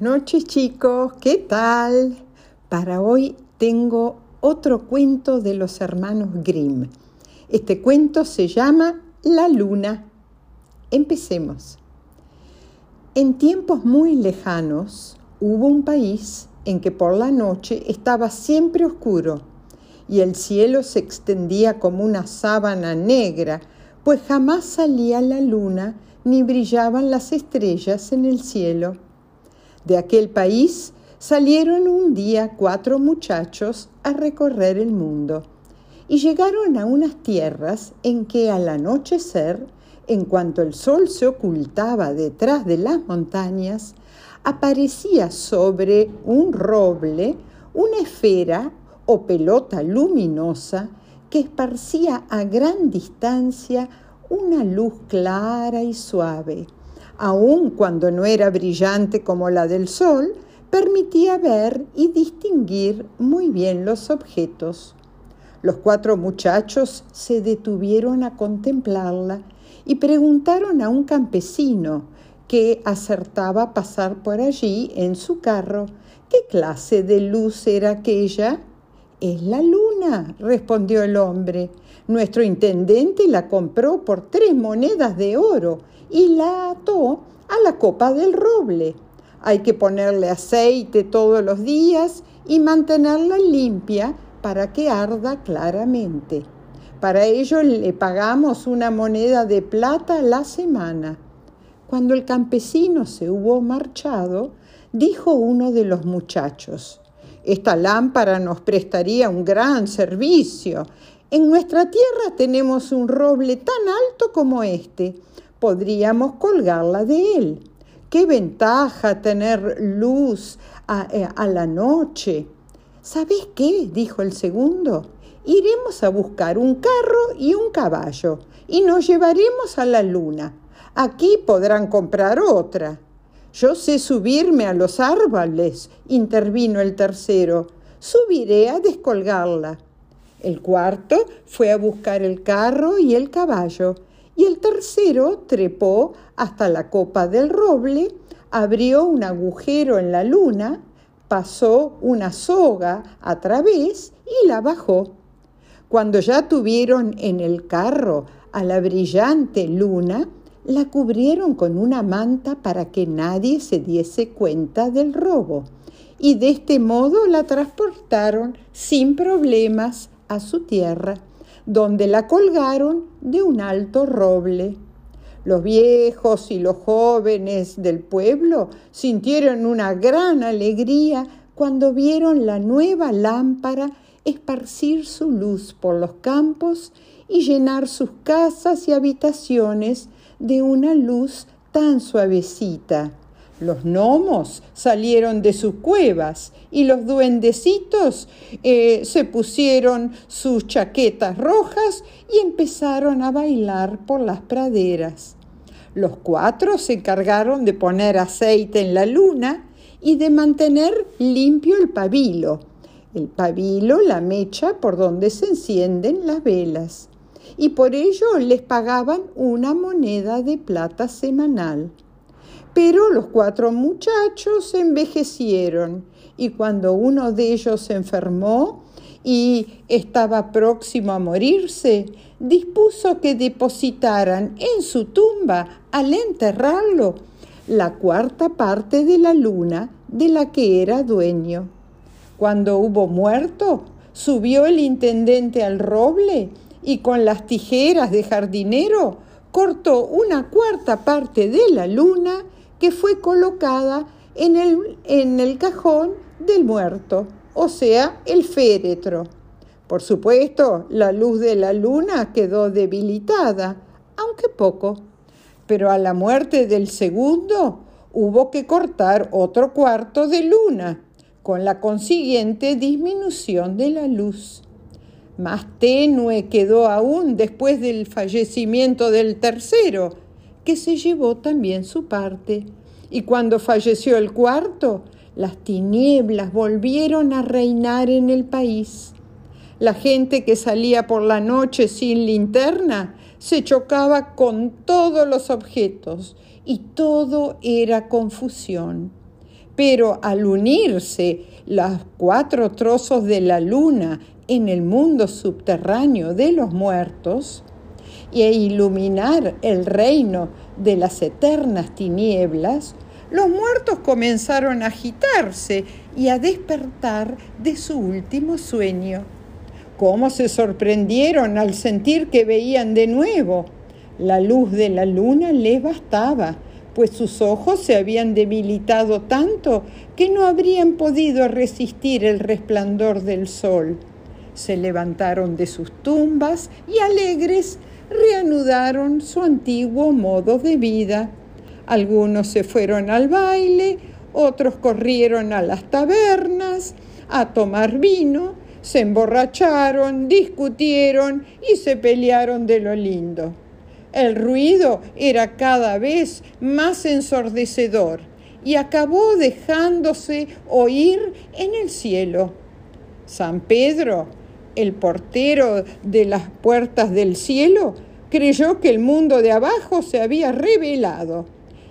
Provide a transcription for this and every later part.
Buenas noches chicos, ¿qué tal? Para hoy tengo otro cuento de los hermanos Grimm. Este cuento se llama La Luna. Empecemos. En tiempos muy lejanos hubo un país en que por la noche estaba siempre oscuro y el cielo se extendía como una sábana negra, pues jamás salía la luna ni brillaban las estrellas en el cielo. De aquel país salieron un día cuatro muchachos a recorrer el mundo y llegaron a unas tierras en que al anochecer, en cuanto el sol se ocultaba detrás de las montañas, aparecía sobre un roble una esfera o pelota luminosa que esparcía a gran distancia una luz clara y suave. Aun cuando no era brillante como la del sol, permitía ver y distinguir muy bien los objetos. Los cuatro muchachos se detuvieron a contemplarla y preguntaron a un campesino que acertaba pasar por allí en su carro qué clase de luz era aquella. Es la luna, respondió el hombre. Nuestro intendente la compró por tres monedas de oro y la ató a la copa del roble. Hay que ponerle aceite todos los días y mantenerla limpia para que arda claramente. Para ello le pagamos una moneda de plata a la semana. Cuando el campesino se hubo marchado, dijo uno de los muchachos, esta lámpara nos prestaría un gran servicio. En nuestra tierra tenemos un roble tan alto como este. Podríamos colgarla de él. Qué ventaja tener luz a, eh, la noche. ¿Sabes qué? dijo el segundo. Iremos a buscar un carro y un caballo y nos llevaremos a la luna. Aquí podrán comprar otra. Yo sé subirme a los árboles, intervino el tercero. Subiré a descolgarla. El cuarto fue a buscar el carro y el caballo, y el tercero trepó hasta la copa del roble, abrió un agujero en la luna, pasó una soga a través y la bajó. Cuando ya tuvieron en el carro a la brillante luna, la cubrieron con una manta para que nadie se diese cuenta del robo y de este modo la transportaron sin problemas a su tierra, donde la colgaron de un alto roble. Los viejos y los jóvenes del pueblo sintieron una gran alegría cuando vieron la nueva lámpara esparcir su luz por los campos y llenar sus casas y habitaciones de una luz tan suavecita. Los gnomos salieron de sus cuevas y los duendecitos eh, se pusieron sus chaquetas rojas y empezaron a bailar por las praderas. Los cuatro se encargaron de poner aceite en la luna y de mantener limpio el pabilo. El pabilo, la mecha por donde se encienden las velas y por ello les pagaban una moneda de plata semanal. Pero los cuatro muchachos envejecieron y cuando uno de ellos se enfermó y estaba próximo a morirse, dispuso que depositaran en su tumba, al enterrarlo, la cuarta parte de la luna de la que era dueño. Cuando hubo muerto, subió el intendente al roble y con las tijeras de jardinero cortó una cuarta parte de la luna que fue colocada en el, en el cajón del muerto, o sea, el féretro. Por supuesto, la luz de la luna quedó debilitada, aunque poco, pero a la muerte del segundo hubo que cortar otro cuarto de luna, con la consiguiente disminución de la luz. Más tenue quedó aún después del fallecimiento del tercero, que se llevó también su parte. Y cuando falleció el cuarto, las tinieblas volvieron a reinar en el país. La gente que salía por la noche sin linterna se chocaba con todos los objetos y todo era confusión. pero al unirse los cuatro trozos de la luna en el mundo subterráneo de los muertos e iluminar el reino de las eternas tinieblas, los muertos comenzaron a agitarse y a despertar de su último sueño. ¿Cómo se sorprendieron al sentir que veían de nuevo? La luz de la luna les bastaba, pues sus ojos se habían debilitado tanto que no habrían podido resistir el resplandor del sol. Se levantaron de sus tumbas y alegres reanudaron su antiguo modo de vida. Algunos se fueron al baile, otros corrieron a las tabernas a tomar vino, se emborracharon, discutieron y se pelearon de lo lindo. El ruido era cada vez más ensordecedor y acabó dejándose oír en el cielo. San Pedro, el portero de las puertas del cielo, creyó que el mundo de abajo se había revelado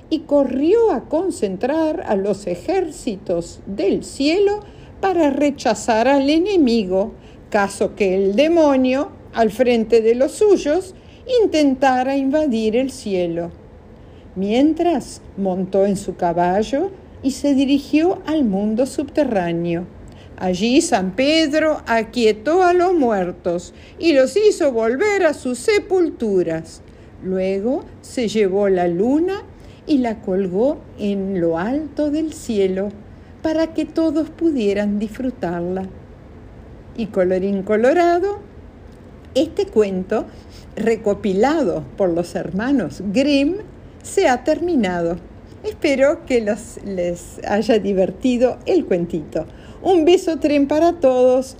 y corrió a concentrar a los ejércitos del cielo para rechazar al enemigo, caso que el demonio, al frente de los suyos, intentara invadir el cielo. Mientras montó en su caballo y se dirigió al mundo subterráneo. Allí San Pedro aquietó a los muertos y los hizo volver a sus sepulturas. Luego se llevó la luna y la colgó en lo alto del cielo para que todos pudieran disfrutarla. Y colorín colorado, este cuento, recopilado por los hermanos Grimm, se ha terminado. Espero que les haya divertido el cuentito. Un beso tren para todos.